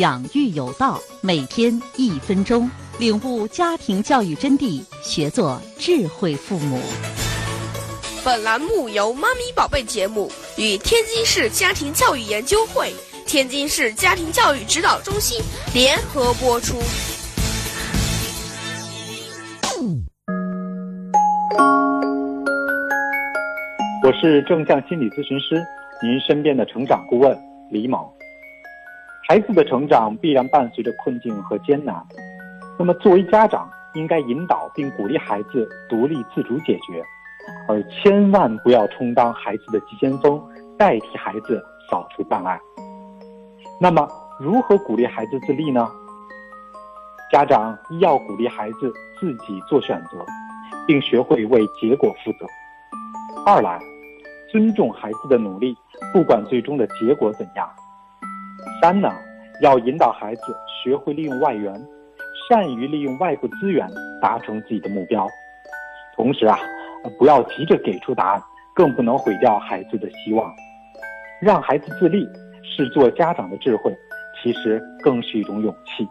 养育有道，每天一分钟，领悟家庭教育真谛，学做智慧父母。本栏目由“妈咪宝贝”节目与天津市家庭教育研究会、天津市家庭教育指导中心联合播出。我是正向心理咨询师，您身边的成长顾问李某。孩子的成长必然伴随着困境和艰难，那么作为家长，应该引导并鼓励孩子独立自主解决，而千万不要充当孩子的急先锋，代替孩子扫除障碍。那么，如何鼓励孩子自立呢？家长一要鼓励孩子自己做选择，并学会为结果负责；二来，尊重孩子的努力，不管最终的结果怎样。三呢，要引导孩子学会利用外援，善于利用外部资源达成自己的目标。同时啊，不要急着给出答案，更不能毁掉孩子的希望。让孩子自立，是做家长的智慧，其实更是一种勇气。